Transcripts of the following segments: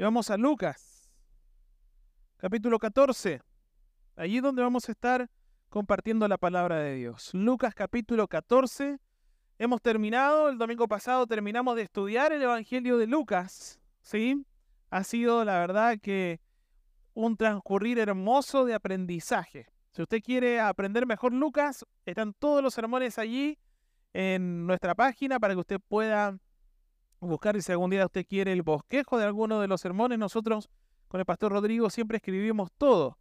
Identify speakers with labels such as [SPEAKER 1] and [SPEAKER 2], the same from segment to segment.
[SPEAKER 1] Y vamos a Lucas, capítulo 14. Allí es donde vamos a estar compartiendo la palabra de Dios. Lucas capítulo 14. Hemos terminado, el domingo pasado terminamos de estudiar el Evangelio de Lucas. ¿Sí? Ha sido la verdad que un transcurrir hermoso de aprendizaje. Si usted quiere aprender mejor Lucas, están todos los sermones allí en nuestra página para que usted pueda buscar y si algún día usted quiere el bosquejo de alguno de los sermones, nosotros con el pastor Rodrigo siempre escribimos todo.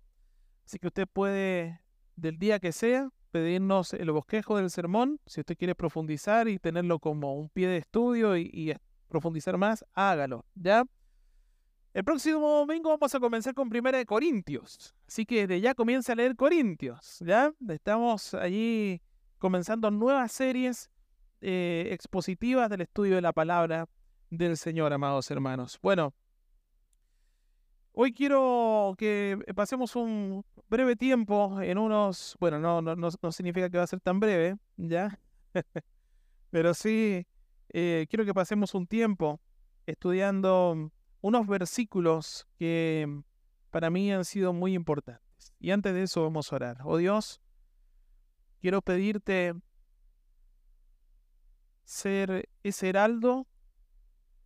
[SPEAKER 1] Así que usted puede, del día que sea, pedirnos el bosquejo del sermón. Si usted quiere profundizar y tenerlo como un pie de estudio y, y profundizar más, hágalo, ¿ya? El próximo domingo vamos a comenzar con Primera de Corintios. Así que de ya comienza a leer Corintios, ¿ya? Estamos allí comenzando nuevas series eh, expositivas del estudio de la palabra del Señor, amados hermanos. Bueno, hoy quiero que pasemos un breve tiempo en unos, bueno, no, no, no, significa que va a ser tan breve, ¿ya? Pero sí, eh, quiero que pasemos un tiempo estudiando unos versículos que para mí han sido muy importantes. Y antes de eso vamos a orar. Oh Dios, quiero pedirte ser ese heraldo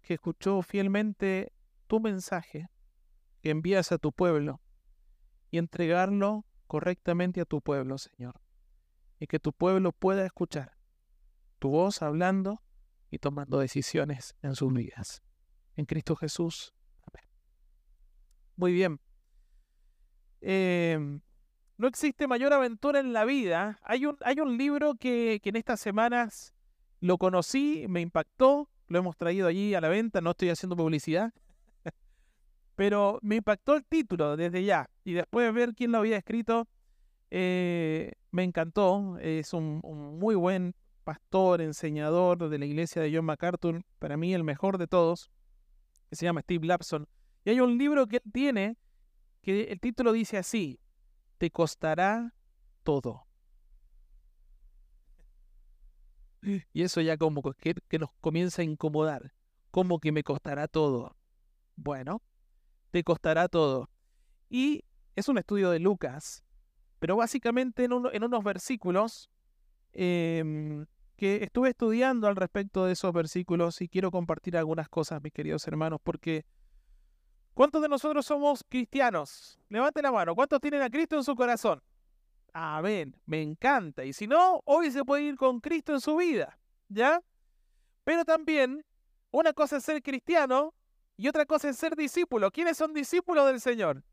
[SPEAKER 1] que escuchó fielmente tu mensaje que envías a tu pueblo y entregarlo correctamente a tu pueblo, Señor. Y que tu pueblo pueda escuchar tu voz hablando y tomando decisiones en sus vidas. En Cristo Jesús. Amén. Muy bien. Em, no existe mayor aventura en la vida. Hay un, hay un libro que, que en estas semanas lo conocí, me impactó, lo hemos traído allí a la venta, no estoy haciendo publicidad, pero me impactó el título desde ya. Y después de ver quién lo había escrito, eh, me encantó. Es un, muy buen pastor, enseñador de la iglesia de John MacArthur, para mí el mejor de todos, que se llama Steve Lapson. Y hay un libro que él tiene que el título dice así, te costará todo. Y eso ya como que, nos comienza a incomodar. Como que me costará todo. Bueno, te costará todo. Y es un estudio de Lucas, pero básicamente en, unos versículos em, que estuve estudiando al respecto de esos versículos y quiero compartir algunas cosas, mis queridos hermanos, porque ¿cuántos de nosotros somos cristianos? Levante la mano, ¿cuántos tienen a Cristo en su corazón? Amén, me encanta. Y si no, hoy se puede ir con Cristo en su vida, ¿ya? Pero también, una cosa es ser cristiano y otra cosa es ser discípulo. ¿Quiénes son discípulos del Señor?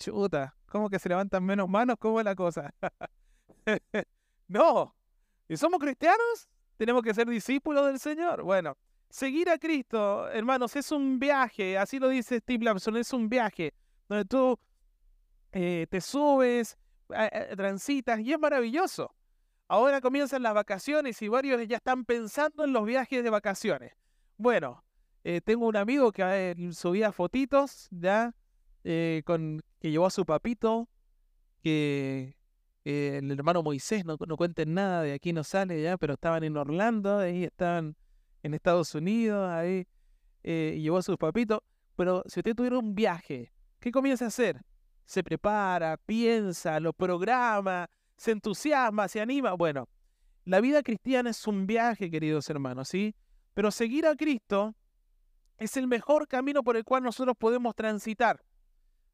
[SPEAKER 1] Chuta, ¿cómo que se levantan menos manos? ¿Cómo es la cosa? no, si somos cristianos, tenemos que ser discípulos del Señor. Bueno, seguir a Cristo, hermanos, es un viaje, así lo dice Steve Lampson, es un viaje donde tú eh, te subes, transitas y es maravilloso. Ahora comienzan las vacaciones y varios ya están pensando en los viajes de vacaciones. Bueno, eh, tengo un amigo que eh, subía fotitos ya eh, con que llevó a su papito, que el hermano Moisés, no, no cuenten nada, de aquí no sale ya, pero estaban en Orlando, ahí estaban en Estados Unidos, ahí llevó a sus papitos. Pero si usted tuviera un viaje, ¿qué comienza a hacer? Se prepara, piensa, lo programa, se entusiasma, se anima. Bueno, la vida cristiana es un viaje, queridos hermanos, ¿sí? Pero seguir a Cristo es el mejor camino por el cual nosotros podemos transitar.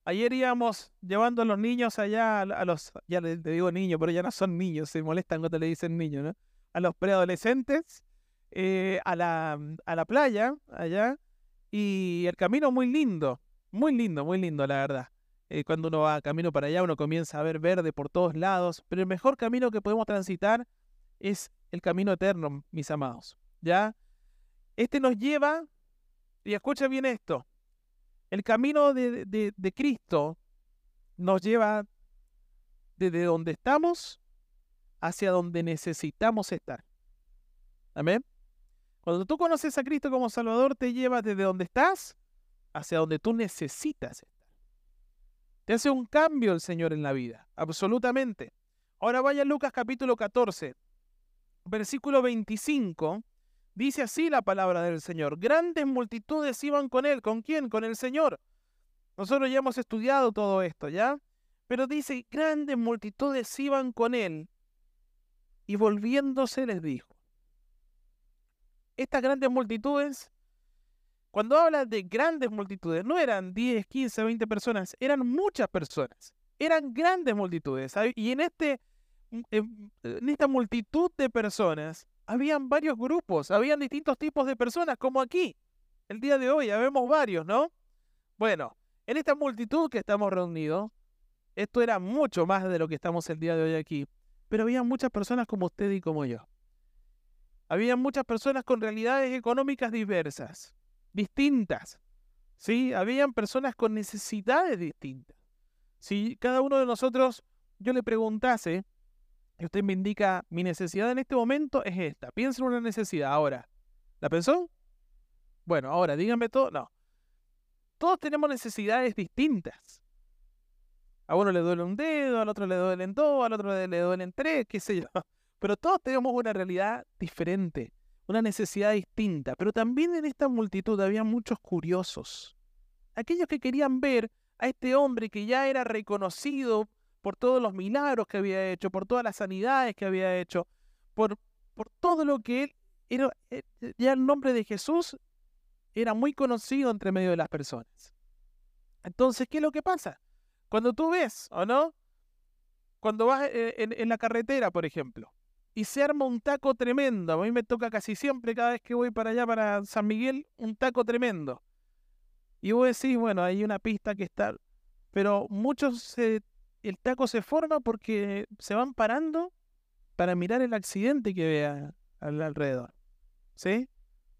[SPEAKER 1] Ayer íbamos llevando a los niños allá, a los, ya le, digo niños, pero ya no son niños, se molestan cuando le dicen niños, ¿no? A los preadolescentes, eh, a, la, a la playa, allá, y el camino muy lindo, muy lindo, muy lindo, la verdad. Eh, cuando uno va camino para allá, uno comienza a ver verde por todos lados, pero el mejor camino que podemos transitar es el camino eterno, mis amados. ¿Ya? Este nos lleva, y escucha bien esto, el camino de, de Cristo nos lleva desde donde estamos hacia donde necesitamos estar. Amén. Cuando tú conoces a Cristo como Salvador, te lleva desde donde estás hacia donde tú necesitas estar. Te hace un cambio el Señor en la vida, absolutamente. Ahora vaya Lucas capítulo 14, versículo 25, Dice así la palabra del Señor. Grandes multitudes iban con él. ¿Con quién? Con el Señor. Nosotros ya hemos estudiado todo esto, ¿ya? Pero dice, grandes multitudes iban con él. Y volviéndose les dijo. Estas grandes multitudes, cuando habla de grandes multitudes, no eran 10, 15, 20 personas, eran muchas personas. Eran grandes multitudes. Y en, este, mm, en esta multitud de personas, habían varios grupos, habían distintos tipos de personas, como aquí. El día de hoy, ya vemos varios, ¿no? Bueno, en esta multitud que estamos reunidos, esto era mucho más de lo que estamos el día de hoy aquí, pero había muchas personas como usted y como yo. Había muchas personas con realidades económicas diversas, distintas. ¿Sí? Habían personas con necesidades distintas. Si cada uno de nosotros, yo le preguntase, y usted me indica, mi necesidad en este momento es esta, piensa en una necesidad ahora. ¿La pensó? Bueno, ahora dígame todo. No todos tenemos necesidades distintas. A uno le duele un dedo, al otro le duelen dos, al otro le duelen tres, qué sé yo. Pero todos tenemos una realidad diferente, una necesidad distinta. Pero también en esta multitud había muchos curiosos. Aquellos que querían ver a este hombre que ya era reconocido por todos los milagros que había hecho, por todas las sanidades que había hecho, por, por todo lo que él era, eh, ya el nombre de Jesús era muy conocido entre medio de las personas. Entonces, ¿qué es lo que pasa? Cuando tú ves, ¿o no? Cuando vas eh, en, la carretera, por ejemplo, y se arma un taco tremendo, a mí me toca casi siempre cada vez que voy para allá, para San Miguel, un taco tremendo. Y vos decís, bueno, hay una pista que está, pero muchos, el taco se forma porque se van parando para mirar el accidente que vea al alrededor. ¿Sí?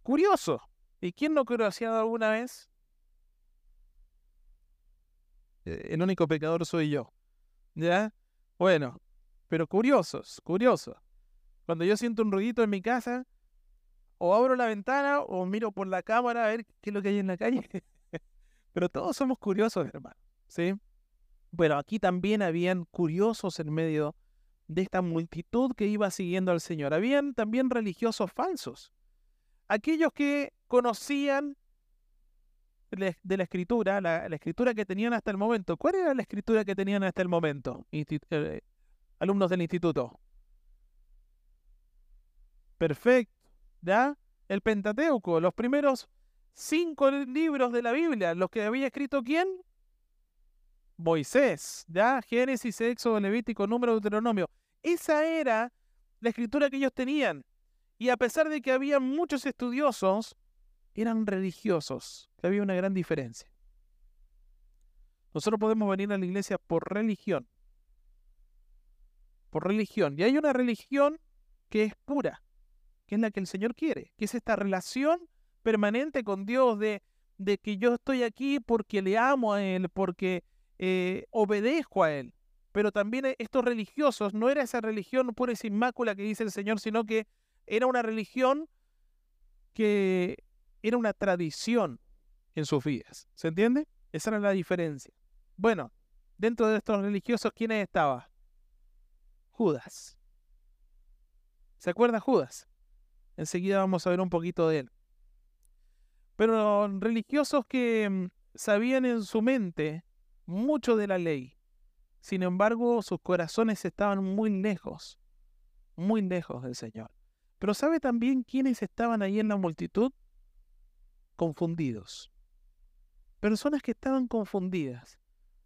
[SPEAKER 1] Curioso. ¿Y quién no conocía alguna vez? Eh, el único pecador soy yo. ¿Ya? Bueno, pero curiosos, curiosos. Cuando yo siento un ruidito en mi casa, o abro la ventana o miro por la cámara a ver qué es lo que hay en la calle. pero todos somos curiosos, hermano. ¿Sí? Bueno, aquí también habían curiosos en medio de esta multitud que iba siguiendo al Señor. Habían también religiosos falsos. Aquellos que conocían de la escritura, la, escritura que tenían hasta el momento. ¿Cuál era la escritura que tenían hasta el momento, eh, alumnos del instituto? Perfecto, ¿ya? El Pentateuco, los primeros cinco libros de la Biblia, los que había escrito quién? Moisés, ¿ya? Génesis, Éxodo, Levítico, Número, Deuteronomio. Esa era la escritura que ellos tenían. Y a pesar de que había muchos estudiosos, eran religiosos, había una gran diferencia. Nosotros podemos venir a la iglesia por religión. Por religión. Y hay una religión que es pura, que es la que el Señor quiere, que es esta relación permanente con Dios de, de que yo estoy aquí porque le amo a Él, porque eh, obedezco a Él. Pero también estos religiosos, no era esa religión pura y sin mácula que dice el Señor, sino que era una religión que era una tradición en sus vidas. ¿Se entiende? Esa era la diferencia. Bueno, dentro de estos religiosos, ¿quiénes estaba? Judas. ¿Se acuerda Judas? Enseguida vamos a ver un poquito de él. Pero religiosos que mm, sabían en su mente mucho de la ley. Sin embargo, sus corazones estaban muy lejos, muy lejos del Señor. Pero ¿sabe también quiénes estaban ahí en la multitud? confundidos. Personas que estaban confundidas.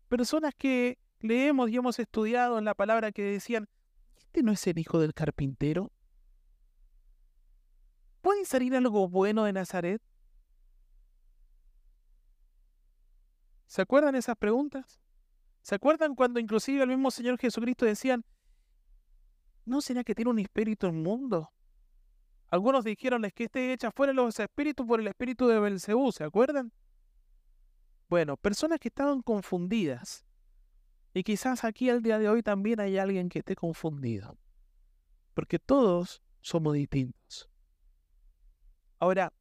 [SPEAKER 1] Personas que leemos y hemos estudiado en la palabra que decían, ¿este no es el hijo del carpintero? ¿Puede salir algo bueno de Nazaret? ¿Se acuerdan esas preguntas? ¿Se acuerdan cuando inclusive el mismo Señor Jesucristo decían, ¿no será que tiene un espíritu inmundo? Algunos dijeron que esté hecha fuera los espíritus por el espíritu de Belcebú, ¿se acuerdan? Bueno, personas que estaban confundidas. Y quizás aquí al día de hoy también hay alguien que esté confundido. Porque todos somos distintos. Ahora,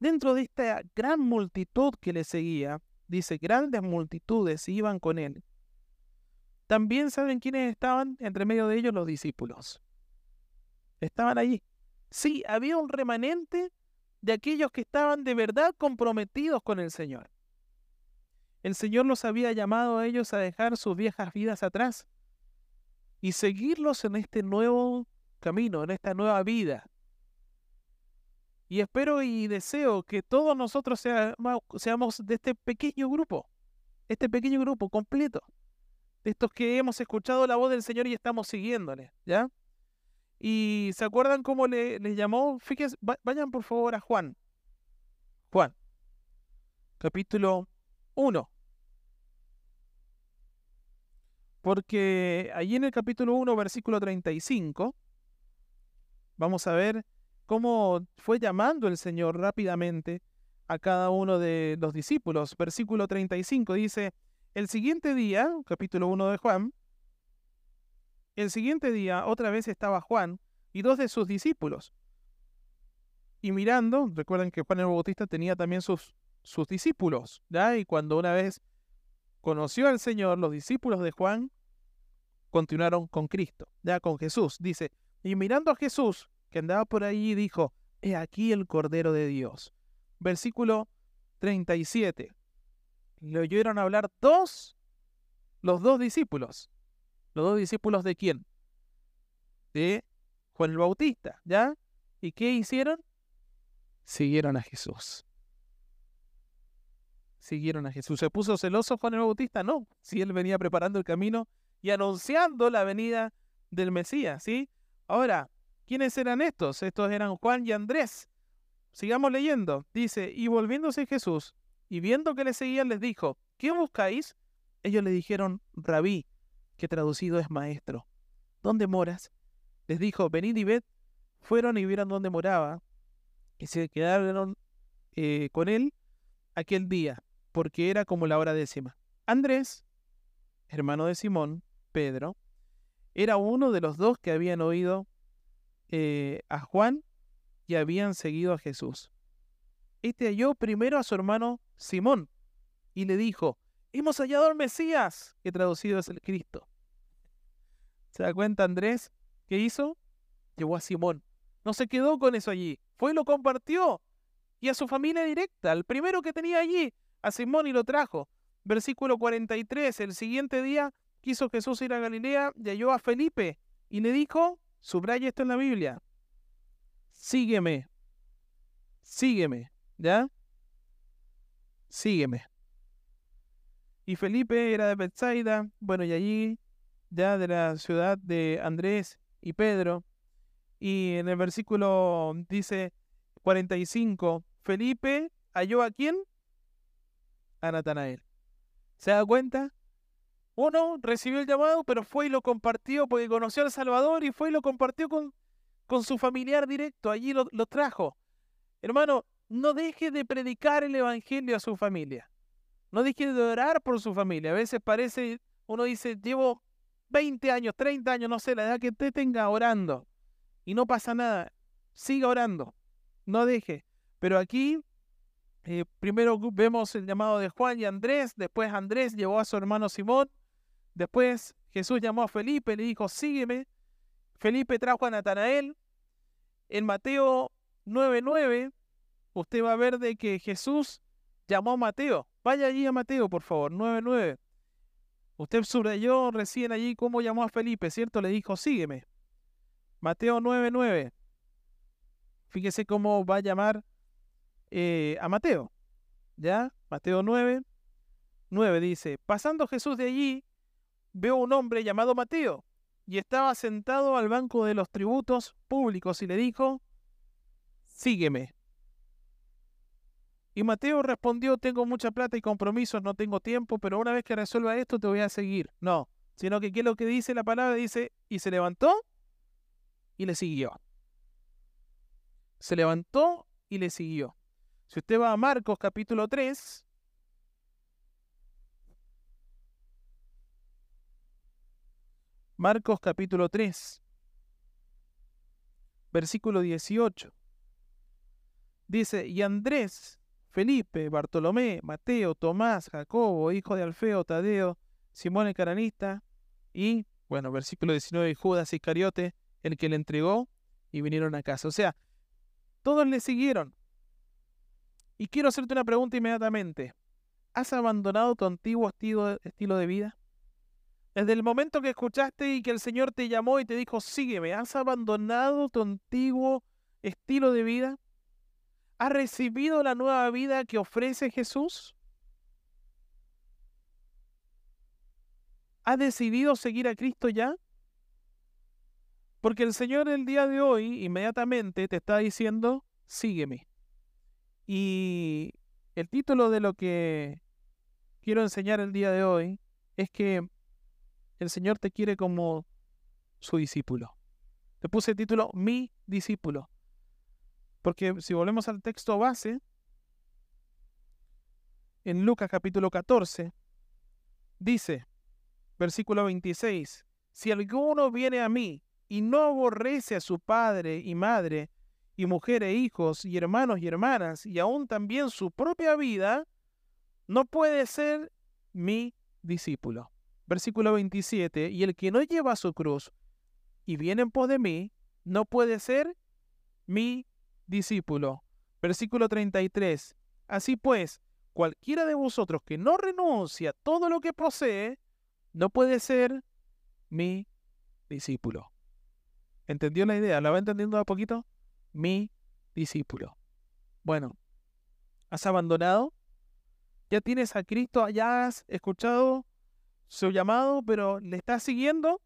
[SPEAKER 1] dentro de esta gran multitud que le seguía, dice, grandes multitudes iban con él. También saben quiénes estaban entre medio de ellos los discípulos. Estaban allí Sí, había un remanente de aquellos que estaban de verdad comprometidos con el Señor. El Señor los había llamado a ellos a dejar sus viejas vidas atrás y seguirlos en este nuevo camino, en esta nueva vida. Y espero y deseo que todos nosotros seamos, de este pequeño grupo, este pequeño grupo completo, de estos que hemos escuchado la voz del Señor y estamos siguiéndole, ¿ya? Y ¿se acuerdan cómo le, llamó? Fíjense, vayan por favor a Juan. Juan, capítulo 1. Porque allí en el capítulo 1, versículo 35, vamos a ver cómo fue llamando el Señor rápidamente a cada uno de los discípulos. Versículo 35 dice, el siguiente día, capítulo 1 de Juan, el siguiente día otra vez estaba Juan y dos de sus discípulos. Y mirando, recuerden que Juan el Bautista tenía también sus, sus discípulos, ¿ya? Y cuando una vez conoció al Señor, los discípulos de Juan continuaron con Cristo, ya con Jesús. Dice, y mirando a Jesús, que andaba por ahí, dijo, he aquí el Cordero de Dios. Versículo 37. Le oyeron hablar dos, los dos discípulos. ¿Los dos discípulos de quién? De Juan el Bautista, ¿ya? ¿Y qué hicieron? Siguieron a Jesús siguieron a Jesús. ¿Se puso celoso Juan el Bautista? No, si él venía preparando el camino y anunciando la venida del Mesías, ¿sí? Ahora, ¿quiénes eran estos? Estos eran Juan y Andrés. Sigamos leyendo. Dice, y volviéndose Jesús, y viendo que le seguían, les dijo, ¿qué buscáis? Ellos le dijeron, rabí, que traducido es maestro. ¿Dónde moras? Les dijo, venid y ved. Fueron y vieron dónde moraba, y se quedaron eh, con él aquel día porque era como la hora décima. Andrés, hermano de Simón, Pedro, era uno de los dos que habían oído eh, a Juan y habían seguido a Jesús. Este halló primero a su hermano Simón y le dijo, hemos hallado al Mesías, que traducido es el Cristo. ¿Se da cuenta Andrés? ¿Qué hizo? Llevó a Simón. No se quedó con eso allí, fue y lo compartió. Y a su familia directa, el primero que tenía allí, a Simón y lo trajo. Versículo 43, el siguiente día quiso Jesús ir a Galilea y halló a Felipe y le dijo, subraya esto en la Biblia, sígueme, sígueme, ¿ya? Sígueme. Y Felipe era de Bethsaida, bueno, y allí, ya de la ciudad de Andrés y Pedro. Y en el versículo dice 45, Felipe halló a quién? a Natanael. ¿Se da cuenta? Uno recibió el llamado, pero fue y lo compartió porque conoció al Salvador y fue y lo compartió con, con su familiar directo. Allí lo, lo trajo. Hermano, no deje de predicar el Evangelio a su familia. No deje de orar por su familia. A veces parece, uno dice, llevo 20 años, 30 años, no sé, la edad que usted tenga orando. Y no pasa nada. Siga orando. No deje. Pero aquí eh, primero vemos el llamado de Juan y Andrés, después Andrés llevó a su hermano Simón, después Jesús llamó a Felipe, le dijo, sígueme. Felipe trajo a Natanael. En Mateo 9:9, usted va a ver de que Jesús llamó a Mateo. Vaya allí a Mateo, por favor, 9:9. Usted subrayó recién allí cómo llamó a Felipe, ¿cierto? Le dijo, sígueme. Mateo 9:9. Fíjese cómo va a llamar eh, a Mateo. ¿Ya? Mateo 9, 9 dice, pasando Jesús de allí, veo un hombre llamado Mateo, y estaba sentado al banco de los tributos públicos y le dijo, sígueme. Y Mateo respondió, tengo mucha plata y compromisos, no tengo tiempo, pero una vez que resuelva esto te voy a seguir. No, sino que ¿qué es lo que dice la palabra? Dice, y se levantó y le siguió. Se levantó y le siguió. Si usted va a Marcos capítulo 3, Marcos capítulo 3, versículo 18. Dice, y Andrés, Felipe, Bartolomé, Mateo, Tomás, Jacobo, hijo de Alfeo, Tadeo, Simón el Caranista, y, bueno, versículo 19, Judas Iscariote, el que le entregó, y vinieron a casa. O sea, todos le siguieron. Y quiero hacerte una pregunta inmediatamente. ¿Has abandonado tu antiguo estilo, estilo de vida? Desde el momento que escuchaste y que el Señor te llamó y te dijo, sígueme, ¿has abandonado tu antiguo estilo de vida? ¿Has recibido la nueva vida que ofrece Jesús? ¿Has decidido seguir a Cristo ya? Porque el Señor el día de hoy inmediatamente te está diciendo, sígueme. Y el título de lo que quiero enseñar el día de hoy es que el Señor te quiere como su discípulo. Te puse el título Mi discípulo. Porque si volvemos al texto base, en Lucas capítulo 14, dice, versículo 26, si alguno viene a mí y no aborrece a su padre y madre, y mujer e hijos, y hermanos y hermanas, y aún también su propia vida, no puede ser mi discípulo. Versículo 27, y el que no lleva su cruz y viene en pos de mí, no puede ser mi discípulo. Versículo 33, así pues, cualquiera de vosotros que no renuncia a todo lo que posee, no puede ser mi discípulo. ¿Entendió la idea? ¿La va entendiendo a poquito? Mi discípulo. Bueno, ¿has abandonado? ¿Ya tienes a Cristo? ¿Ya has escuchado su llamado, pero le estás siguiendo?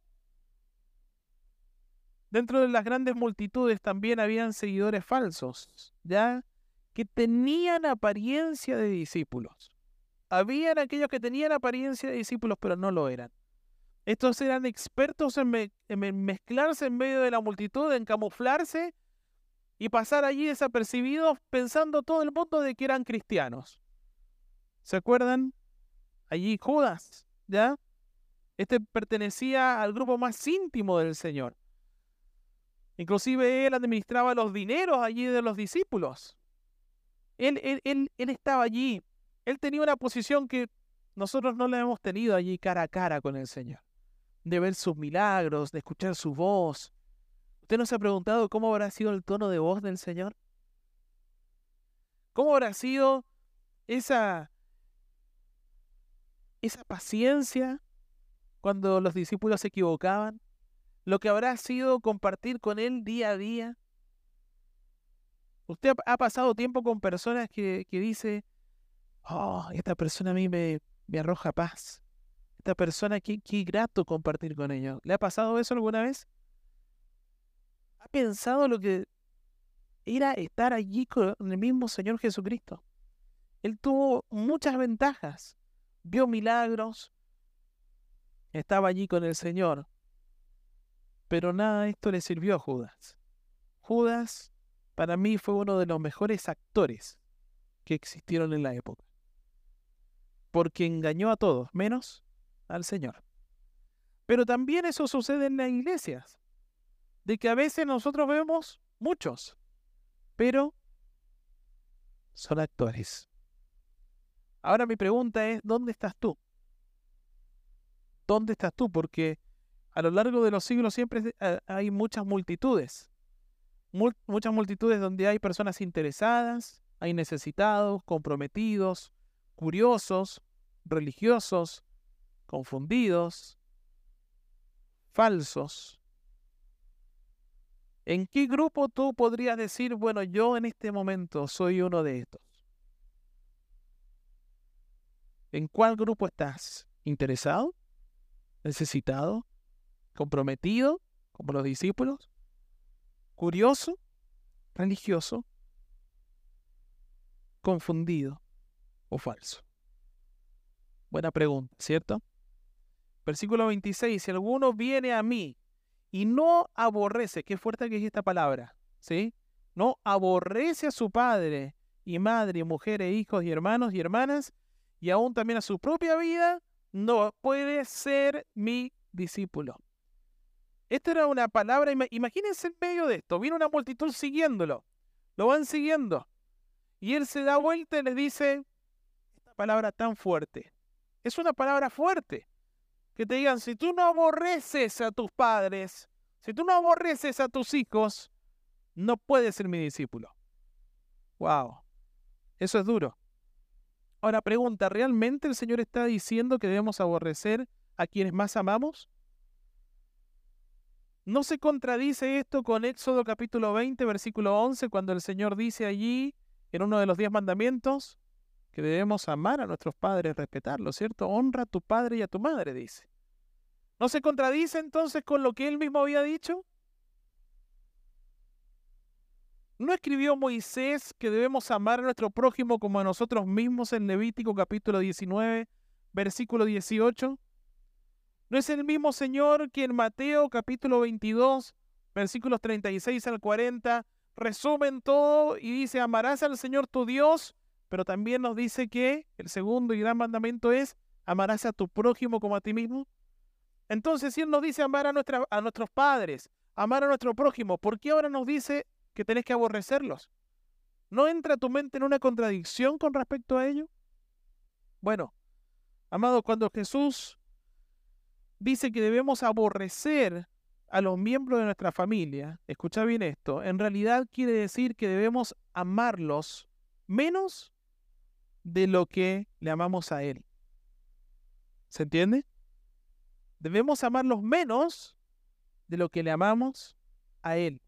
[SPEAKER 1] Dentro de las grandes multitudes también habían seguidores falsos, ¿ya? Que tenían apariencia de discípulos. Habían aquellos que tenían apariencia de discípulos, pero no lo eran. Estos eran expertos en, mezclarse en medio de la multitud, en camuflarse y pasar allí desapercibidos pensando todo el mundo de que eran cristianos. ¿Se acuerdan? Allí Judas, ¿ya? Este pertenecía al grupo más íntimo del Señor. Inclusive él administraba los dineros allí de los discípulos. Él, él, él, estaba allí. Él tenía una posición que nosotros no la hemos tenido allí cara a cara con el Señor. De ver sus milagros, de escuchar su voz. ¿Usted no se ha preguntado cómo habrá sido el tono de voz del Señor? ¿Cómo habrá sido esa, esa paciencia cuando los discípulos se equivocaban? lo que habrá sido compartir con Él día a día. Usted ha pasado tiempo con personas que, que dice, oh, esta persona a mí me, me arroja paz. Esta persona, qué, qué grato compartir con ellos. ¿Le ha pasado eso alguna vez? ¿Ha pensado lo que era estar allí con el mismo Señor Jesucristo? Él tuvo muchas ventajas. Vio milagros. Estaba allí con el Señor. Pero nada de esto le sirvió a Judas. Judas para mí fue uno de los mejores actores que existieron en la época. Porque engañó a todos, menos al Señor. Pero también eso sucede en las iglesias. De que a veces nosotros vemos muchos, pero son actores. Ahora mi pregunta es, ¿dónde estás tú? ¿Dónde estás tú? Porque a lo largo de los siglos siempre eh, hay muchas multitudes. muchas multitudes donde hay personas interesadas, hay necesitados, comprometidos, curiosos, religiosos, confundidos, falsos. ¿En qué grupo tú podrías decir, bueno, yo en este momento soy uno de estos? ¿En cuál grupo estás? ¿Interesado? ¿Necesitado? comprometido, como los discípulos, curioso, religioso, confundido o falso. Buena pregunta, ¿cierto? Versículo 26, si alguno viene a mí y no aborrece, qué fuerte que es esta palabra, ¿sí? No aborrece a su padre y madre, mujeres, hijos y hermanos y hermanas, y aún también a su propia vida, no puede ser mi discípulo. Esta era una palabra, imagínense en medio de esto, viene una multitud siguiéndolo, lo van siguiendo, y él se da vuelta y les dice, esta palabra tan fuerte, es una palabra fuerte, que te digan, si tú no aborreces a tus padres, si tú no aborreces a tus hijos, no puedes ser mi discípulo. Wow, eso es duro. Ahora pregunta, ¿realmente el Señor está diciendo que debemos aborrecer a quienes más amamos? ¿No se contradice esto con Éxodo capítulo 20, versículo 11, cuando el Señor dice allí, en uno de los diez mandamientos, que debemos amar a nuestros padres, respetarlos, ¿cierto? Honra a tu padre y a tu madre, dice. ¿No se contradice entonces con lo que él mismo había dicho? ¿No escribió Moisés que debemos amar a nuestro prójimo como a nosotros mismos en Levítico capítulo 19, versículo 18? ¿No es el mismo Señor que en Mateo capítulo 22, versículos 36 al 40, resumen todo y dice, amarás al Señor tu Dios, pero también nos dice que el segundo y gran mandamiento es, amarás a tu prójimo como a ti mismo? Entonces, si Él nos dice amar a, a nuestros padres, amar a nuestro prójimo, ¿por qué ahora nos dice que tenés que aborrecerlos? ¿No entra tu mente en una contradicción con respecto a ello? Bueno, amado, cuando Jesús dice que debemos aborrecer a los miembros de nuestra familia, escucha bien esto, en realidad quiere decir que debemos amarlos menos de lo que le amamos a Él. ¿Se entiende? Debemos amarlos menos de lo que le amamos a Él.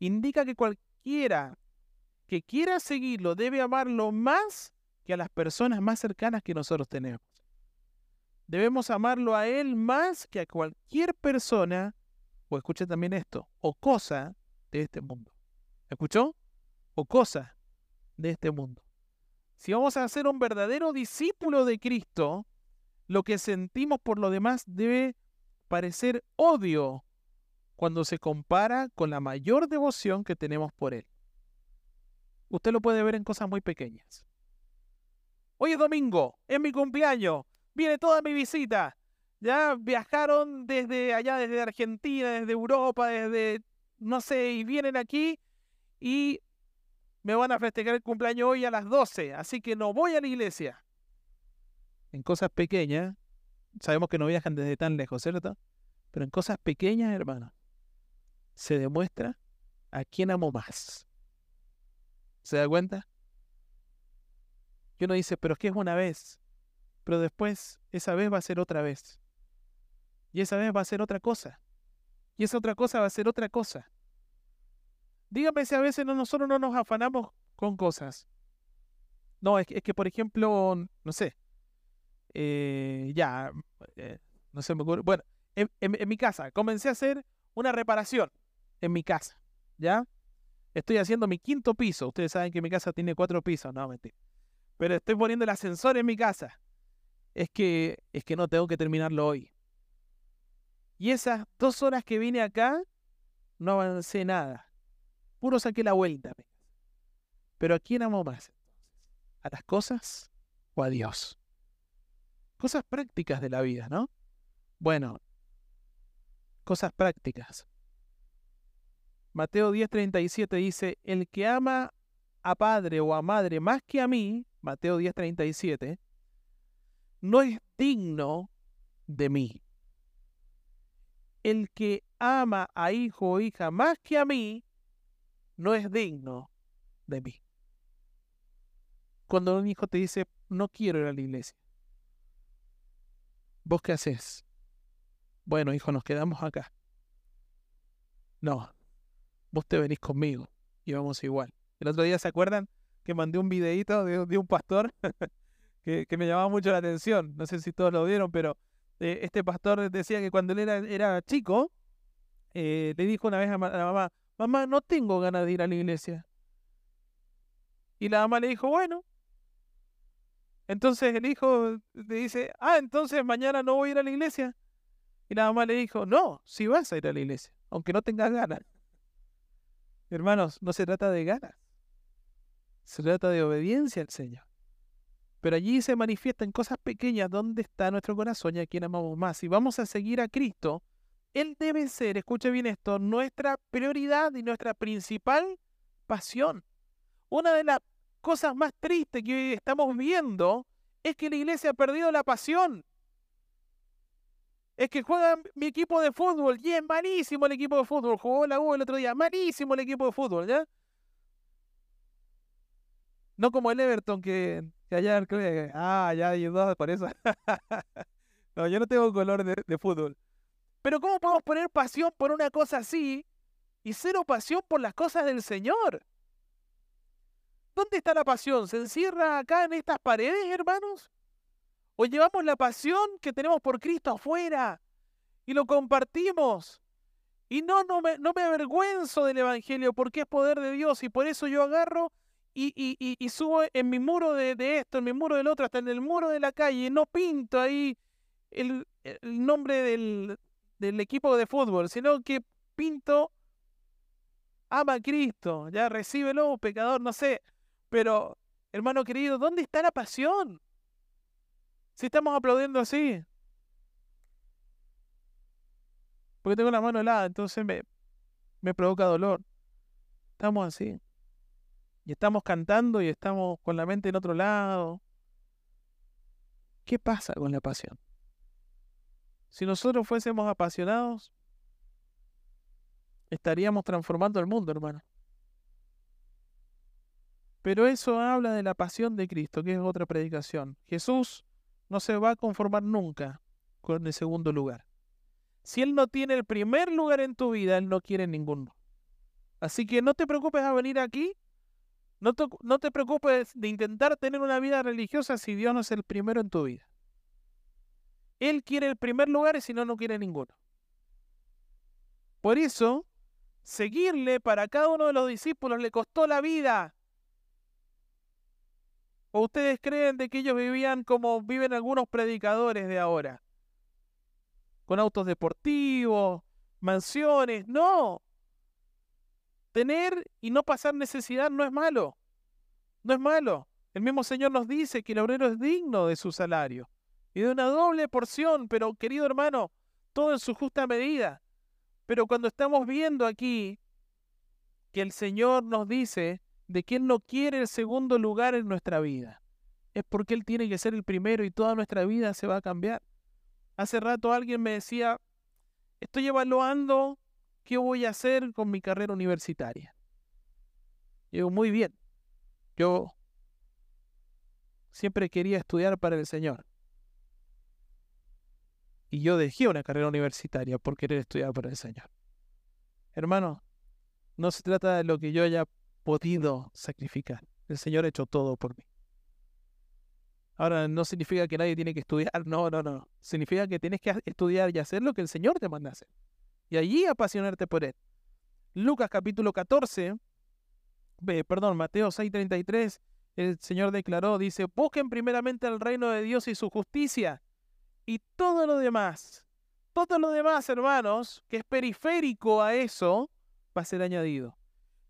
[SPEAKER 1] Indica que cualquiera que quiera seguirlo debe amarlo más que a las personas más cercanas que nosotros tenemos. Debemos amarlo a Él más que a cualquier persona, o escuche también esto, o cosa de este mundo. ¿Escuchó? O cosa de este mundo. Si vamos a ser un verdadero discípulo de Cristo, lo que sentimos por lo demás debe parecer odio cuando se compara con la mayor devoción que tenemos por Él. Usted lo puede ver en cosas muy pequeñas. Hoy es domingo, es mi cumpleaños viene toda mi visita. Ya viajaron desde allá, desde Argentina, desde Europa, desde, no sé, y vienen aquí y me van a festejar el cumpleaños hoy a las 12, así que no voy a la iglesia. En cosas pequeñas, sabemos que no viajan desde tan lejos, ¿cierto? Pero en cosas pequeñas, hermano, se demuestra a quién amo más. ¿Se da cuenta? Y uno dice, pero es que es una vez pero después esa vez va a ser otra vez. Y esa vez va a ser otra cosa. Y esa otra cosa va a ser otra cosa. Dígame si a veces nosotros no nos afanamos con cosas. No, es que, por ejemplo, no sé, eh, ya, eh, no sé, me ocurre. Bueno, en, en, mi casa, comencé a hacer una reparación en mi casa, ¿ya? Estoy haciendo mi quinto piso. Ustedes saben que mi casa tiene cuatro pisos, no, mentira. Pero estoy poniendo el ascensor en mi casa es que, es que no tengo que terminarlo hoy. Y esas dos horas que vine acá, no avancé nada. Puro saqué la vuelta. Pero ¿a quién amo más ¿A las cosas o a Dios? Cosas prácticas de la vida, ¿no? Bueno, cosas prácticas. Mateo 10:37 dice, el que ama a padre o a madre más que a mí, Mateo 10:37, no es digno de mí. El que ama a hijo o hija más que a mí, no es digno de mí. Cuando un hijo te dice, no quiero ir a la iglesia, ¿vos qué haces? Bueno, hijo, nos quedamos acá. No, vos te venís conmigo y vamos igual. El otro día, ¿se acuerdan que mandé un videito de, un pastor que, me llamaba mucho la atención. No sé si todos lo vieron, pero eh, este pastor decía que cuando él era, era chico, eh, le dijo una vez a, la mamá, mamá, no tengo ganas de ir a la iglesia. Y la mamá le dijo, bueno. Entonces el hijo le dice, ah, entonces mañana no voy a ir a la iglesia. Y la mamá le dijo, no, si vas a ir a la iglesia, aunque no tengas ganas. Hermanos, no se trata de ganas. Se trata de obediencia al Señor. Pero allí se manifiesta en cosas pequeñas dónde está nuestro corazón y a quién amamos más. Si vamos a seguir a Cristo, Él debe ser, escuche bien esto, nuestra prioridad y nuestra principal pasión. Una de las cosas más tristes que estamos viendo es que la iglesia ha perdido la pasión. Es que juega mi equipo de fútbol y es malísimo el equipo de fútbol. Jugó la U el otro día, malísimo el equipo de fútbol, ¿ya? No como el Everton que, que ayer creo ah, ya ayudó por eso. no, yo no tengo color de, de fútbol. Pero ¿cómo podemos poner pasión por una cosa así y cero pasión por las cosas del Señor? ¿Dónde está la pasión? ¿Se encierra acá en estas paredes, hermanos? ¿O llevamos la pasión que tenemos por Cristo afuera y lo compartimos? Y no, no me, no me avergüenzo del Evangelio porque es poder de Dios y por eso yo agarro y, y, y, subo en mi muro de, de, esto, en mi muro del otro, hasta en el muro de la calle. No pinto ahí el, el nombre del, del equipo de fútbol, sino que pinto ama a Cristo, ya recíbelo, pecador, no sé. Pero, hermano querido, ¿dónde está la pasión? Si estamos aplaudiendo así. Porque tengo la mano helada, entonces me, me provoca dolor. Estamos así. Y estamos cantando y estamos con la mente en otro lado. ¿Qué pasa con la pasión? Si nosotros fuésemos apasionados, estaríamos transformando el mundo, hermano. Pero eso habla de la pasión de Cristo, que es otra predicación. Jesús no se va a conformar nunca con el segundo lugar. Si Él no tiene el primer lugar en tu vida, Él no quiere ninguno. Así que no te preocupes a venir aquí. No te, no te preocupes de intentar tener una vida religiosa si Dios no es el primero en tu vida. Él quiere el primer lugar y si no, no quiere ninguno. Por eso, seguirle para cada uno de los discípulos le costó la vida. ¿O ustedes creen de que ellos vivían como viven algunos predicadores de ahora? Con autos deportivos, mansiones. No. Tener y no pasar necesidad no es malo. No es malo. El mismo Señor nos dice que el obrero es digno de su salario y de una doble porción, pero querido hermano, todo en su justa medida. Pero cuando estamos viendo aquí que el Señor nos dice de que Él no quiere el segundo lugar en nuestra vida, es porque Él tiene que ser el primero y toda nuestra vida se va a cambiar. Hace rato alguien me decía, estoy evaluando qué voy a hacer con mi carrera universitaria. Y digo, muy bien, yo siempre quería estudiar para el Señor. Y yo dejé una carrera universitaria por querer estudiar para el Señor. Hermano, no se trata de lo que yo haya podido sacrificar. El Señor ha hecho todo por mí. Ahora, no significa que nadie tiene que estudiar, no, no, no. Significa que tienes que estudiar y hacer lo que el Señor te manda hacer. Y allí apasionarte por Él. Lucas capítulo 14, perdón, Mateo 6:33, el Señor declaró, dice, busquen primeramente el reino de Dios y su justicia y todo lo demás, todo lo demás, hermanos, que es periférico a eso, va a ser añadido.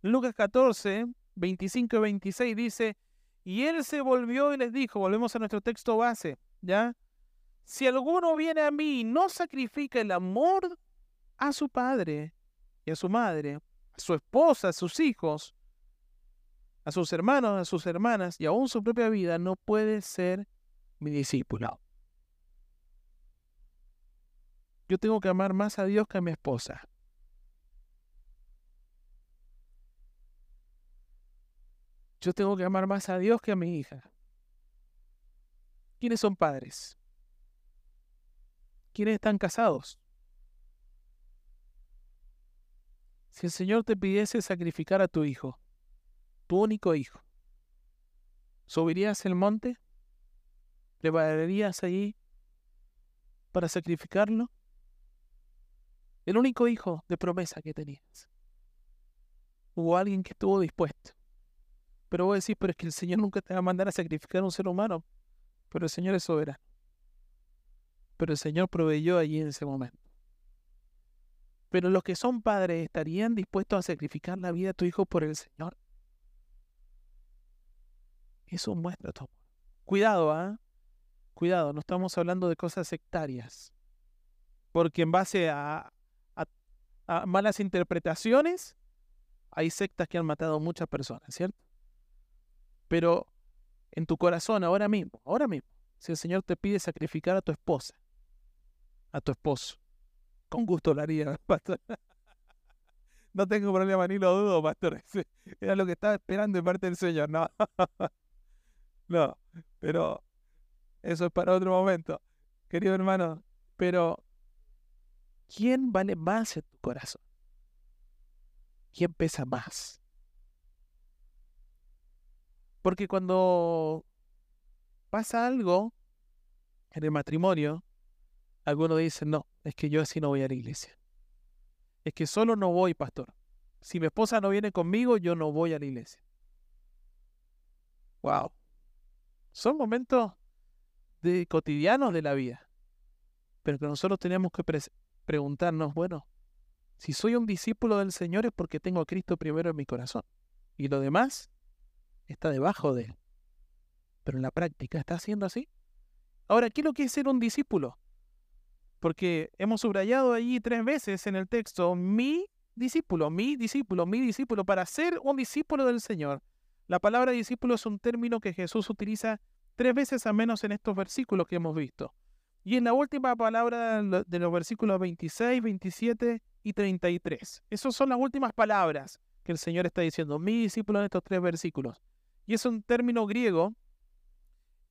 [SPEAKER 1] Lucas 14, 25 y 26 dice, y él se volvió y les dijo, volvemos a nuestro texto base, ¿ya? Si alguno viene a mí y no sacrifica el amor a su padre y a su madre, a su esposa, a sus hijos, a sus hermanos, a sus hermanas y aún su propia vida, no puede ser mi discípulo. Yo tengo que amar más a Dios que a mi esposa. Yo tengo que amar más a Dios que a mi hija. ¿Quiénes son padres? ¿Quiénes están casados? Si el Señor te pidiese sacrificar a tu hijo, tu único hijo, ¿subirías el monte? ¿Le pararías allí para sacrificarlo? el único hijo de promesa que tenías. Hubo alguien que estuvo dispuesto. Pero vos decís, pero es que el Señor nunca te va a mandar a sacrificar a un ser humano. Pero el Señor es soberano. Pero el Señor proveyó allí en ese momento. Pero los que son padres estarían dispuestos a sacrificar la vida de tu hijo por el Señor. Eso muestra tu amor. Cuidado, ¿ah? Cuidado, no estamos hablando de cosas sectarias. Porque en base a, malas interpretaciones, hay sectas que han matado a muchas personas, ¿cierto? Pero en tu corazón, ahora mismo, ahora mismo, si el Señor te pide sacrificar a tu esposa, a tu esposo. Con gusto lo haría, pastor. No tengo problema ni lo dudo, pastor. Era lo que estaba esperando de parte del Señor. No, no, pero eso es para otro momento, querido hermano. Pero, ¿quién vale más en tu corazón? ¿Quién pesa más? Porque cuando pasa algo en el matrimonio, algunos dicen, no, es que yo así no voy a la iglesia. Es que solo no voy, pastor. Si mi esposa no viene conmigo, yo no voy a la iglesia. Wow. Son momentos de cotidianos de la vida. Pero que nosotros tenemos que preguntarnos, bueno, si soy un discípulo del Señor es porque tengo a Cristo primero en mi corazón. Y lo demás está debajo de él. Pero en la práctica, ¿está haciendo así? Ahora, ¿qué es lo que es ser un discípulo? Porque hemos subrayado allí tres veces en el texto, mi discípulo, mi discípulo, mi discípulo. Para ser un discípulo del Señor, la palabra discípulo es un término que Jesús utiliza tres veces a menos en estos versículos que hemos visto. Y en la última palabra de los versículos 26, 27 y 33. Esas son las últimas palabras que el Señor está diciendo, mi discípulo en estos tres versículos. Y es un término griego,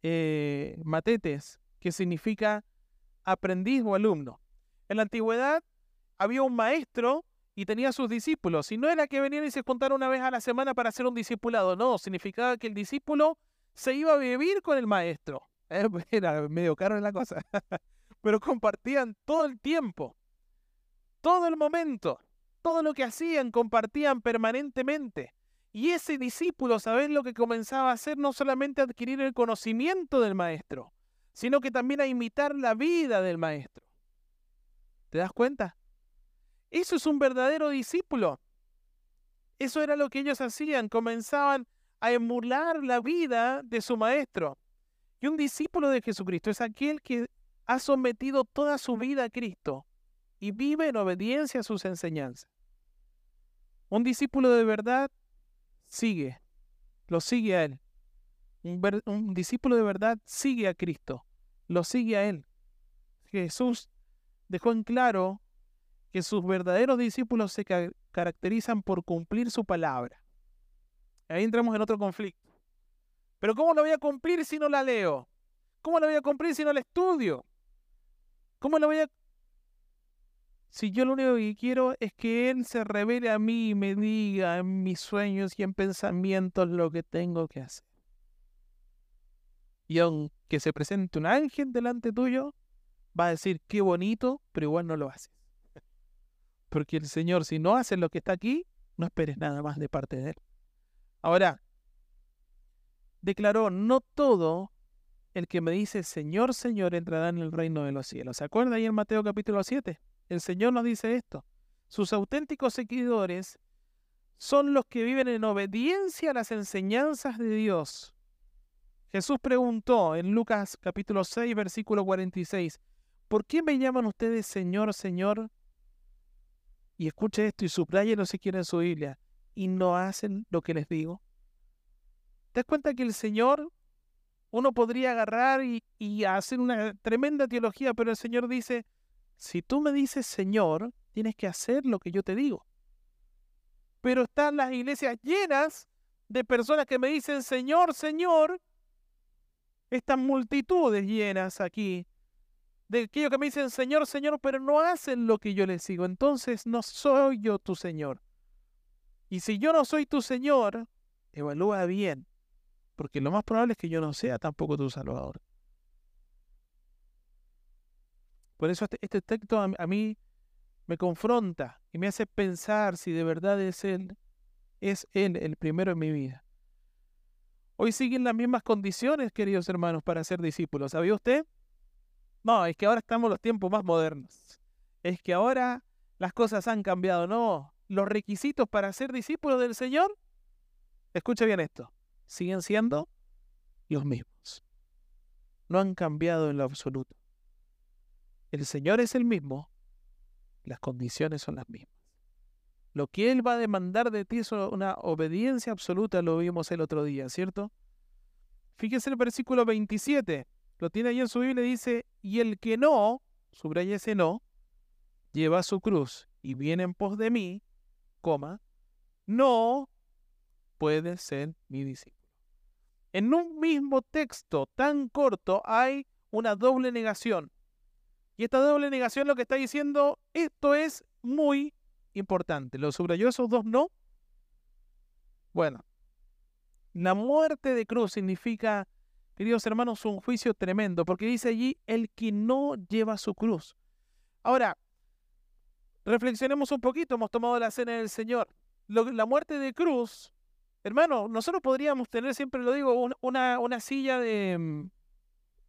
[SPEAKER 1] eh, matetes, que significa aprendiz o alumno. En la antigüedad había un maestro y tenía sus discípulos. Y no era que venían y se juntaran una vez a la semana para hacer un discipulado, no, significaba que el discípulo se iba a vivir con el maestro. Era medio caro la cosa, pero compartían todo el tiempo, todo el momento, todo lo que hacían, compartían permanentemente. Y ese discípulo, ¿sabes lo que comenzaba a hacer? No solamente adquirir el conocimiento del maestro, sino que también a imitar la vida del maestro. ¿Te das cuenta? Eso es un verdadero discípulo. Eso era lo que ellos hacían, comenzaban a emular la vida de su maestro. Y un discípulo de Jesucristo es aquel que ha sometido toda su vida a Cristo y vive en obediencia a sus enseñanzas. Un discípulo de verdad sigue, lo sigue a Él. Un, discípulo de verdad sigue a Cristo lo sigue a él. Jesús dejó en claro que sus verdaderos discípulos se caracterizan por cumplir su palabra. Ahí entramos en otro conflicto. Pero ¿cómo lo voy a cumplir si no la leo? ¿Cómo lo voy a cumplir si no la estudio? ¿Cómo lo voy a... Si yo lo único que quiero es que Él se revele a mí y me diga en mis sueños y en pensamientos lo que tengo que hacer. Y aunque se presente un ángel delante tuyo, va a decir qué bonito, pero igual no lo haces. Porque el Señor, si no hace lo que está aquí, no esperes nada más de parte de Él. Ahora, declaró, no todo el que me dice Señor, Señor entrará en el reino de los cielos. ¿Se acuerda ahí en Mateo capítulo 7? El Señor nos dice esto. Sus auténticos seguidores son los que viven en obediencia a las enseñanzas de Dios Jesús preguntó en Lucas capítulo 6, versículo 46, ¿por qué me llaman ustedes Señor, Señor? Y escuche esto y lo si quiere en su Biblia, y no hacen lo que les digo. ¿Te das cuenta que el Señor, uno podría agarrar y hacer una tremenda teología, pero el Señor dice, si tú me dices Señor, tienes que hacer lo que yo te digo. Pero están las iglesias llenas de personas que me dicen Señor, Señor, estas multitudes llenas aquí de aquellos que me dicen Señor, Señor, pero no hacen lo que yo les digo. Entonces no soy yo tu Señor. Y si yo no soy tu Señor, evalúa bien, porque lo más probable es que yo no sea tampoco tu Salvador. Por eso este, este texto a, mí me confronta y me hace pensar si de verdad es Él, es Él el primero en mi vida. Hoy siguen las mismas condiciones, queridos hermanos, para ser discípulos. ¿Sabía usted? No, es que ahora estamos en los tiempos más modernos. Es que ahora las cosas han cambiado. No, los requisitos para ser discípulos del Señor, escucha bien esto, siguen siendo los mismos. No han cambiado en lo absoluto. El Señor es el mismo, las condiciones son las mismas. Lo que Él va a demandar de ti es una obediencia absoluta, lo vimos el otro día, ¿cierto? Fíjese el versículo 27, lo tiene ahí en su Biblia, dice, y el que no subraya ese no, lleva su cruz y viene en pos de mí, coma, no puede ser mi discípulo. En un mismo texto tan corto hay una doble negación. Y esta doble negación lo que está diciendo, esto es muy importante. ¿Lo subrayó esos dos no? Bueno, la muerte de cruz significa, queridos hermanos, un juicio tremendo, porque dice allí el que no lleva su cruz. Ahora, reflexionemos un poquito, hemos tomado la cena del Señor. la muerte de cruz, hermano, nosotros podríamos tener, siempre lo digo, una, una silla de...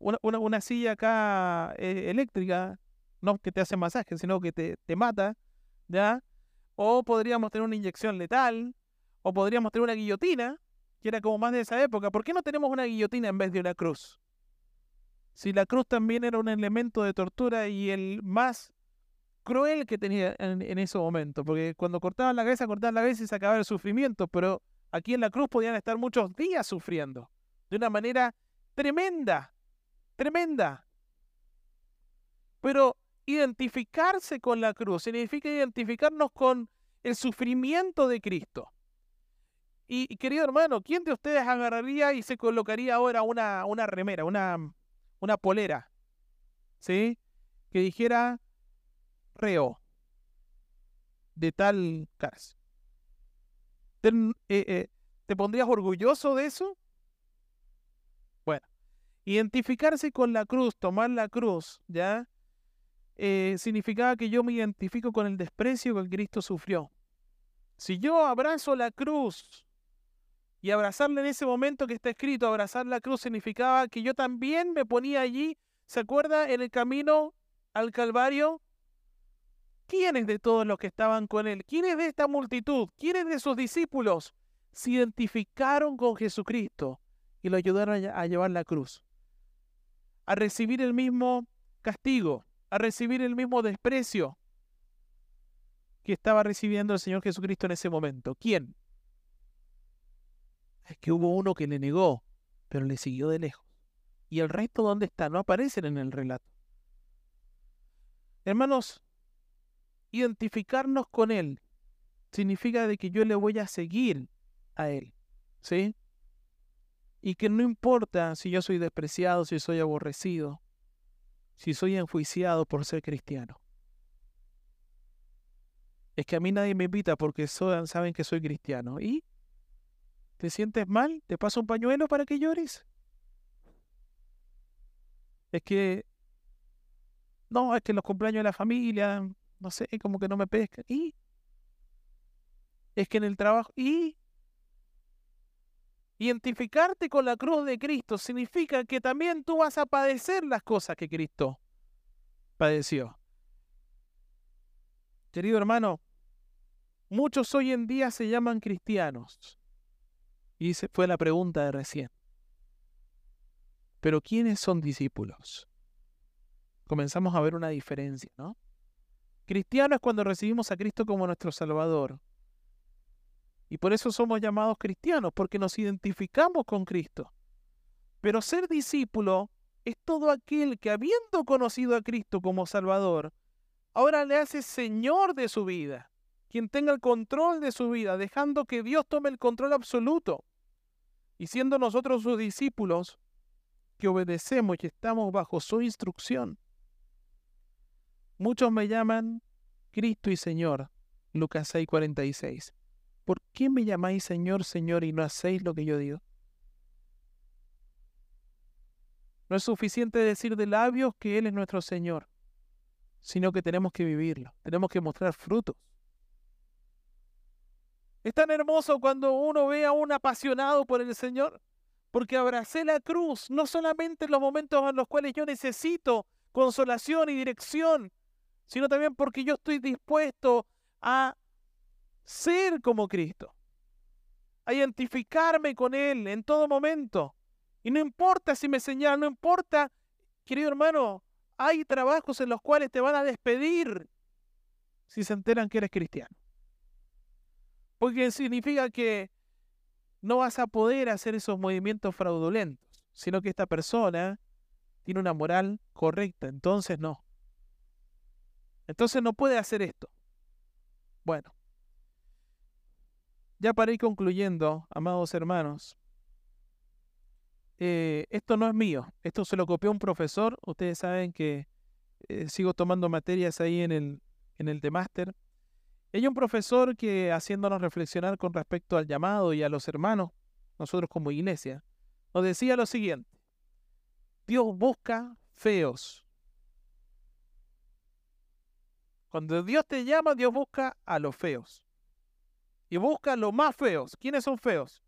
[SPEAKER 1] Mm, una, una, silla acá eh, eléctrica, no que te hace masaje, sino que te, te mata, ¿ya? O podríamos tener una inyección letal, o podríamos tener una guillotina, que era como más de esa época. ¿Por qué no tenemos una guillotina en vez de una cruz? Si la cruz también era un elemento de tortura y el más cruel que tenía en, en ese momento, porque cuando cortaban la cabeza, cortaban la cabeza y se acababa el sufrimiento, pero aquí en la cruz podían estar muchos días sufriendo, de una manera tremenda, tremenda. Pero identificarse con la cruz significa identificarnos con el sufrimiento de Cristo. Y, querido hermano, ¿quién de ustedes agarraría y se colocaría ahora una, una remera, una, una polera? ¿Sí? Que dijera reo de tal caso. ¿Te, eh, eh, ¿Te pondrías orgulloso de eso? Identificarse con la cruz, tomar la cruz, ¿ya? Eh, significaba que yo me identifico con el desprecio que Cristo sufrió. Si yo abrazo la cruz y abrazarla en ese momento que está escrito, abrazar la cruz significaba que yo también me ponía allí, ¿se acuerda? En el camino al Calvario. ¿Quiénes de todos los que estaban con él? ¿Quiénes de esta multitud? ¿Quiénes de sus discípulos se identificaron con Jesucristo y lo ayudaron a llevar la cruz? A recibir el mismo castigo, a recibir el mismo desprecio que estaba recibiendo el Señor Jesucristo en ese momento. ¿Quién? es que hubo uno que le negó, pero le siguió de lejos. ¿Y el resto dónde está? No aparecen en el relato. Hermanos, identificarnos con Él significa de que yo le voy a seguir a Él. ¿Sí? Y que no importa si yo soy despreciado, si soy aborrecido, si soy enjuiciado por ser cristiano. Es que a mí nadie me invita porque saben que soy cristiano. ¿Y ¿Te sientes mal? ¿Te paso un pañuelo para que llores? Es que... No, es que los cumpleaños de la familia, no sé, como que no me pescan. ¿Y? Es que en el trabajo... ¿Y? Identificarte con la cruz de Cristo significa que también tú vas a padecer las cosas que Cristo padeció. Querido hermano, muchos hoy en día se llaman cristianos y esa fue la pregunta de recién. Pero ¿quiénes son discípulos? Comenzamos a ver una diferencia, ¿no? Cristiano es cuando recibimos a Cristo como nuestro Salvador. Y por eso somos llamados cristianos, porque nos identificamos con Cristo. Pero ser discípulo es todo aquel que habiendo conocido a Cristo como Salvador, ahora le hace Señor de su vida, quien tenga el control de su vida, dejando que Dios tome el control absoluto. Y siendo nosotros sus discípulos, que obedecemos y estamos bajo su instrucción. Muchos me llaman Cristo y Señor. Lucas 6:46. ¿Por qué me llamáis Señor, Señor y no hacéis lo que yo digo? No es suficiente decir de labios que Él es nuestro Señor, sino que tenemos que vivirlo, tenemos que mostrar frutos. Es tan hermoso cuando uno ve a un apasionado por el Señor, porque abracé la cruz, no solamente en los momentos en los cuales yo necesito consolación y dirección, sino también porque yo estoy dispuesto a ser como Cristo, a identificarme con Él en todo momento. Y no importa si me señalan, no importa, querido hermano, hay trabajos en los cuales te van a despedir si se enteran que eres cristiano. Porque significa que no vas a poder hacer esos movimientos fraudulentos, sino que esta persona tiene una moral correcta. Entonces no. Entonces no puede hacer esto. Bueno, ya para ir concluyendo, amados hermanos, eh, esto no es mío, esto se lo copió un profesor, ustedes saben que eh, sigo tomando materias ahí en el, en el de máster. Hay un profesor que haciéndonos reflexionar con respecto al llamado y a los hermanos, nosotros como iglesia, nos decía lo siguiente, Dios busca feos. Cuando Dios te llama, Dios busca a los feos. Y busca los más feos. ¿Quiénes son feos?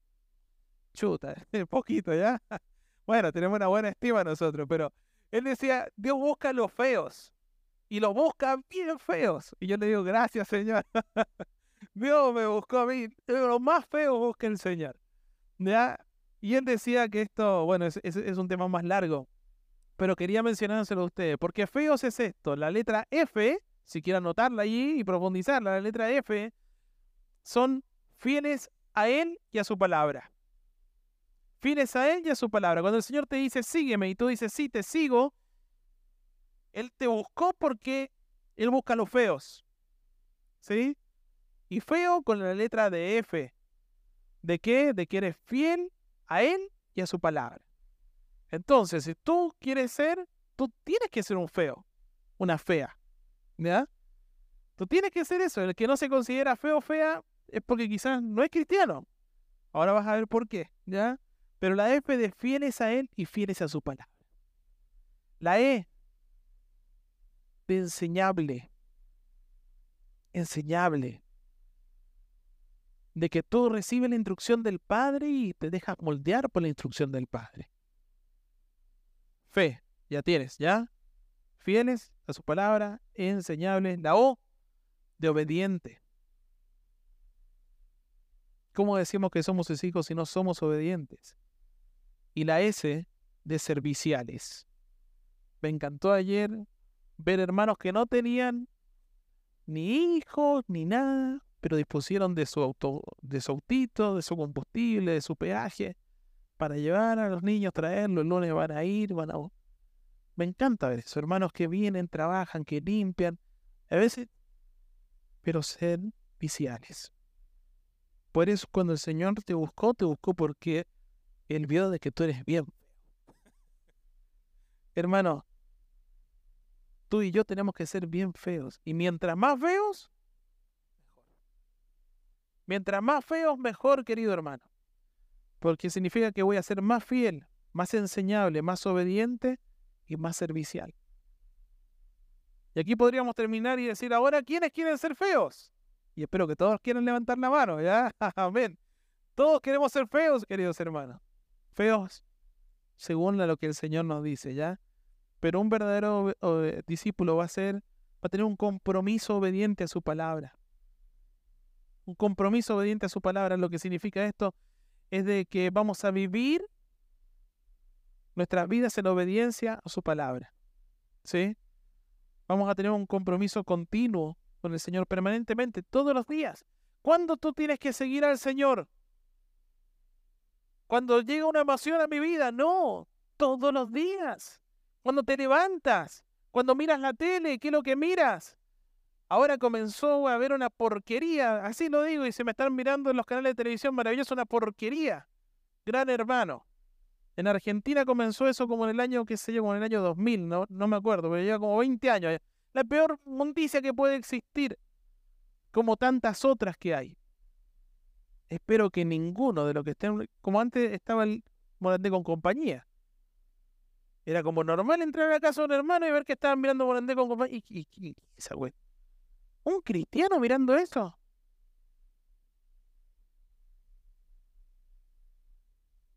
[SPEAKER 1] Chuta, poquito ya. Bueno, tenemos una buena estima nosotros, pero él decía, Dios busca los feos. Y los busca bien feos. Y yo le digo, gracias Señor. Dios me buscó a mí. Los más feos busca el Señor. ¿Ya? Y él decía que esto, bueno, es, es un tema más largo pero quería mencionárselo a ustedes, porque feos es esto, la letra F, si quieren anotarla allí y profundizarla, la letra F, son fieles a Él y a su palabra. Fieles a Él y a su palabra. Cuando el Señor te dice, sígueme, y tú dices, sí, te sigo, Él te buscó porque Él busca a los feos. ¿Sí? Y feo con la letra de F. ¿De qué? De que eres fiel a Él y a su palabra. Entonces, si tú quieres ser, tú tienes que ser un feo, una fea. ¿Ya? Tú tienes que ser eso. El que no se considera feo fea es porque quizás no es cristiano. Ahora vas a ver por qué, ¿ya? Pero la F de fieles a Él y fieles a su palabra. La E de enseñable. Enseñable. De que tú recibes la instrucción del Padre y te dejas moldear por la instrucción del Padre. Fe, ya tienes, ¿ya? Fieles a su palabra, enseñables. La O, de obediente. ¿Cómo decimos que somos sus hijos si no somos obedientes? Y la S, de serviciales. Me encantó ayer ver hermanos que no tenían ni hijos ni nada, pero dispusieron de su auto, de su autito, de su combustible, de su peaje, para llevar a los niños, traerlos, el lunes van a ir, van a... Me encanta ver eso, hermanos que vienen, trabajan, que limpian, a veces, pero ser viciales. Por eso cuando el Señor te buscó, te buscó porque Él vio de que tú eres bien. Hermano, tú y yo tenemos que ser bien feos. Y mientras más feos, mejor. Mientras más feos, mejor, querido hermano porque significa que voy a ser más fiel, más enseñable, más obediente y más servicial. Y aquí podríamos terminar y decir, ahora, ¿quiénes quieren ser feos? Y espero que todos quieran levantar la mano, ¿ya? Amén. Todos queremos ser feos, queridos hermanos. Feos según lo que el Señor nos dice, ¿ya? Pero un verdadero discípulo va a ser, va a tener un compromiso obediente a su palabra. Un compromiso obediente a su palabra, lo que significa esto es de que vamos a vivir nuestras vidas en obediencia a su palabra. ¿Sí? Vamos a tener un compromiso continuo con el Señor permanentemente, todos los días. ¿Cuándo tú tienes que seguir al Señor? Cuando llega una emoción a mi vida, no, todos los días. Cuando te levantas, cuando miras la tele, ¿qué es lo que miras? Ahora comenzó a haber una porquería, así lo digo, y se me están mirando en los canales de televisión maravilloso, una porquería. Gran hermano. En Argentina comenzó eso como en el año, qué sé yo, como en el año 2000, no, no me acuerdo, pero lleva como 20 años. La peor monticia que puede existir, como tantas otras que hay. Espero que ninguno de los que estén, como antes estaba el Morandé con compañía. Era como normal entrar a casa de un hermano y ver que estaban mirando Morandé con compañía. Y, y esa güey. ¿Un cristiano mirando eso?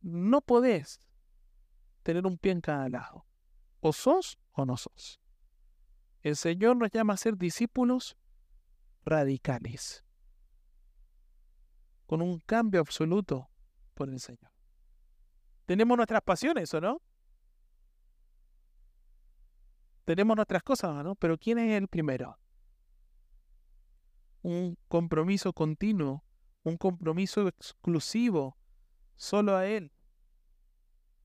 [SPEAKER 1] No podés tener un pie en cada lado. O sos o no sos. El Señor nos llama a ser discípulos radicales. Con un cambio absoluto por el Señor. Tenemos nuestras pasiones, ¿o no? Tenemos nuestras cosas, ¿no? Pero ¿quién es el primero? un compromiso continuo, un compromiso exclusivo, solo a Él.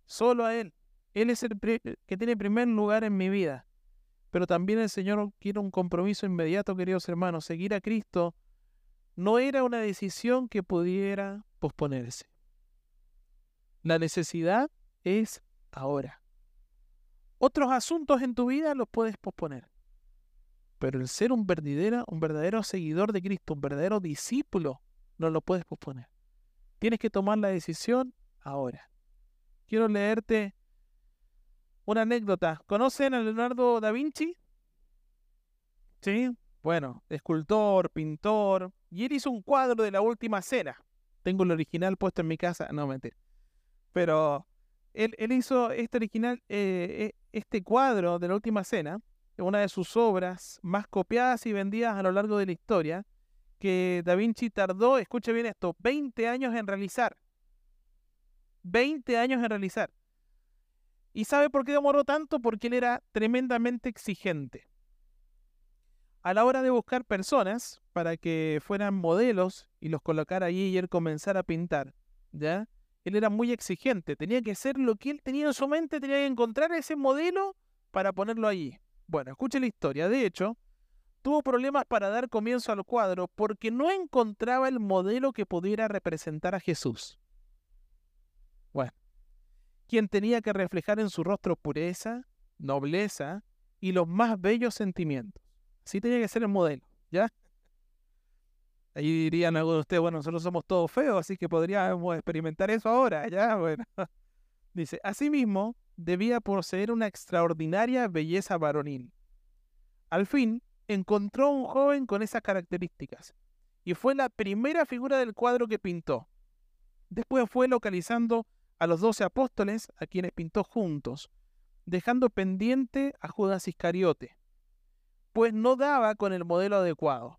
[SPEAKER 1] Solo a Él. Él es el que tiene primer lugar en mi vida. Pero también el Señor quiere un compromiso inmediato, queridos hermanos. Seguir a Cristo no era una decisión que pudiera posponerse. La necesidad es ahora. Otros asuntos en tu vida los puedes posponer. Pero el ser un verdadero, un verdadero seguidor de Cristo, un verdadero discípulo, no lo puedes posponer. Tienes que tomar la decisión ahora. Quiero leerte una anécdota. ¿Conocen a Leonardo da Vinci? Sí, bueno, escultor, pintor, y él hizo un cuadro de la última cena. Tengo el original puesto en mi casa, no mentira. Pero él, hizo este original, eh, eh, este cuadro de la última cena, una de sus obras más copiadas y vendidas a lo largo de la historia, que Da Vinci tardó, escuche bien esto, 20 años en realizar. 20 años en realizar. ¿Y sabe por qué demoró tanto? Porque él era tremendamente exigente. A la hora de buscar personas para que fueran modelos y los colocara allí y él comenzara a pintar, ¿ya? Él era muy exigente, tenía que ser lo que él tenía en su mente, tenía que encontrar ese modelo para ponerlo allí. Bueno, escuche la historia. De hecho, tuvo problemas para dar comienzo al cuadro porque no encontraba el modelo que pudiera representar a Jesús. Bueno, quien tenía que reflejar en su rostro pureza, nobleza y los más bellos sentimientos. Así tenía que ser el modelo, ¿ya? Ahí dirían algunos de ustedes, bueno, nosotros somos todos feos, así que podríamos experimentar eso ahora, ¿ya? Bueno. Dice, asimismo, debía poseer una extraordinaria belleza varonil. Al fin, encontró un joven con esas características, y fue la primera figura del cuadro que pintó. Después fue localizando a los doce apóstoles, a quienes pintó juntos, dejando pendiente a Judas Iscariote, pues no daba con el modelo adecuado.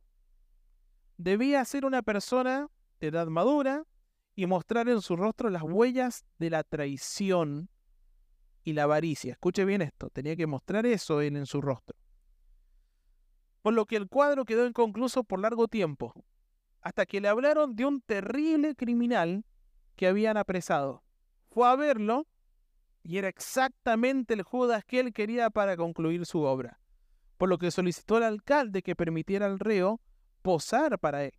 [SPEAKER 1] Debía ser una persona de edad madura y mostrar en su rostro las huellas de la traición y la avaricia. Escuche bien esto, tenía que mostrar eso en, en su rostro. Por lo que el cuadro quedó inconcluso por largo tiempo, hasta que le hablaron de un terrible criminal que habían apresado fue a verlo y era exactamente el Judas que él quería para concluir su obra, por lo que solicitó al alcalde que permitiera al reo posar para él.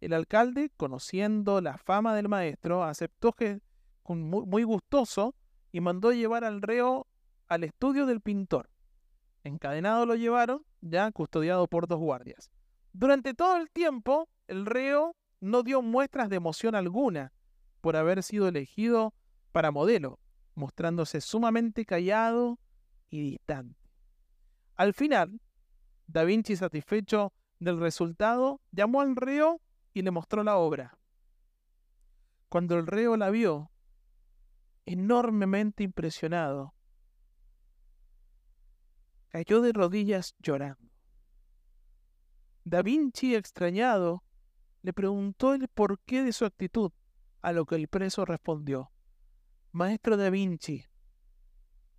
[SPEAKER 1] El alcalde, conociendo la fama del maestro, aceptó que muy, muy gustoso y mandó llevar al reo al estudio del pintor. Encadenado lo llevaron, ya custodiado por dos guardias. Durante todo el tiempo, el reo no dio muestras de emoción alguna por haber sido elegido para modelo, mostrándose sumamente callado y distante. Al final, Da Vinci, satisfecho del resultado, llamó al reo y le mostró la obra. Cuando el reo la vio, enormemente impresionado, cayó de rodillas llorando. Da Vinci, extrañado, le preguntó el porqué de su actitud, a lo que el preso respondió, Maestro da Vinci,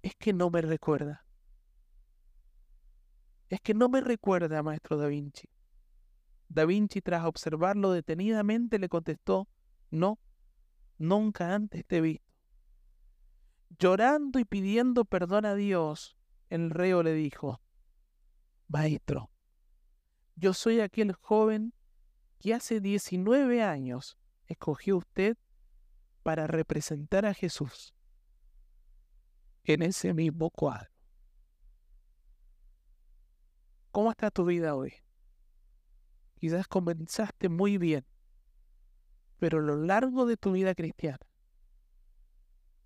[SPEAKER 1] es que no me recuerda. Es que no me recuerda, maestro da Vinci. Da Vinci, tras observarlo detenidamente, le contestó, no, nunca antes te he visto. Llorando y pidiendo perdón a Dios, el reo le dijo, Maestro, yo soy aquel joven que hace 19 años escogió usted para representar a Jesús en ese mismo cuadro. ¿Cómo está tu vida hoy? Quizás comenzaste muy bien, pero a lo largo de tu vida cristiana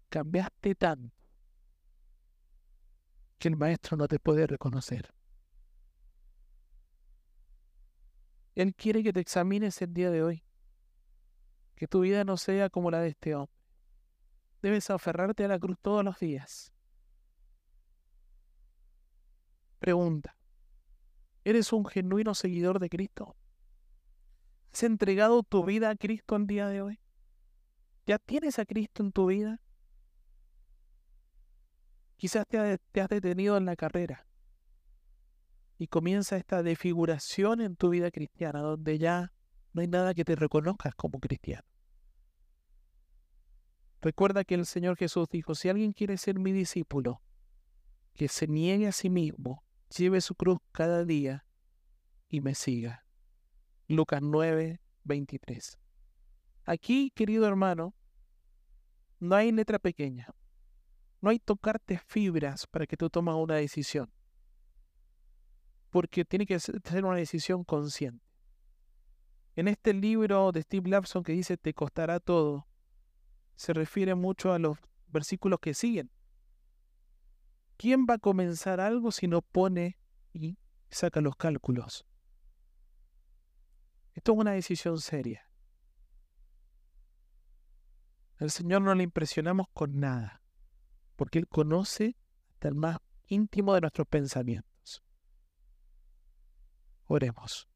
[SPEAKER 1] cambiaste tanto que el maestro no te puede reconocer. Él quiere que te examines el día de hoy que tu vida no sea como la de este hombre. Debes aferrarte a la cruz todos los días. Pregunta. ¿Eres un genuino seguidor de Cristo? ¿Has entregado tu vida a Cristo el día de hoy? ¿Ya tienes a Cristo en tu vida? Quizás te, has detenido en la carrera y comienza esta desfiguración en tu vida cristiana, donde ya no hay nada que te reconozcas como cristiano. Recuerda que el Señor Jesús dijo, si alguien quiere ser mi discípulo, que se niegue a sí mismo, lleve su cruz cada día y me siga. Lucas 9, 23. Aquí, querido hermano, no hay letra pequeña. No hay tocarte fibras para que tú tomes una decisión. Porque tiene que ser una decisión consciente. En este libro de Steve Lapson que dice te costará todo, se refiere mucho a los versículos que siguen. ¿Quién va a comenzar algo si no pone y saca los cálculos? Esto es una decisión seria. Al Señor no le impresionamos con nada, porque Él conoce hasta el más íntimo de nuestros pensamientos. Oremos.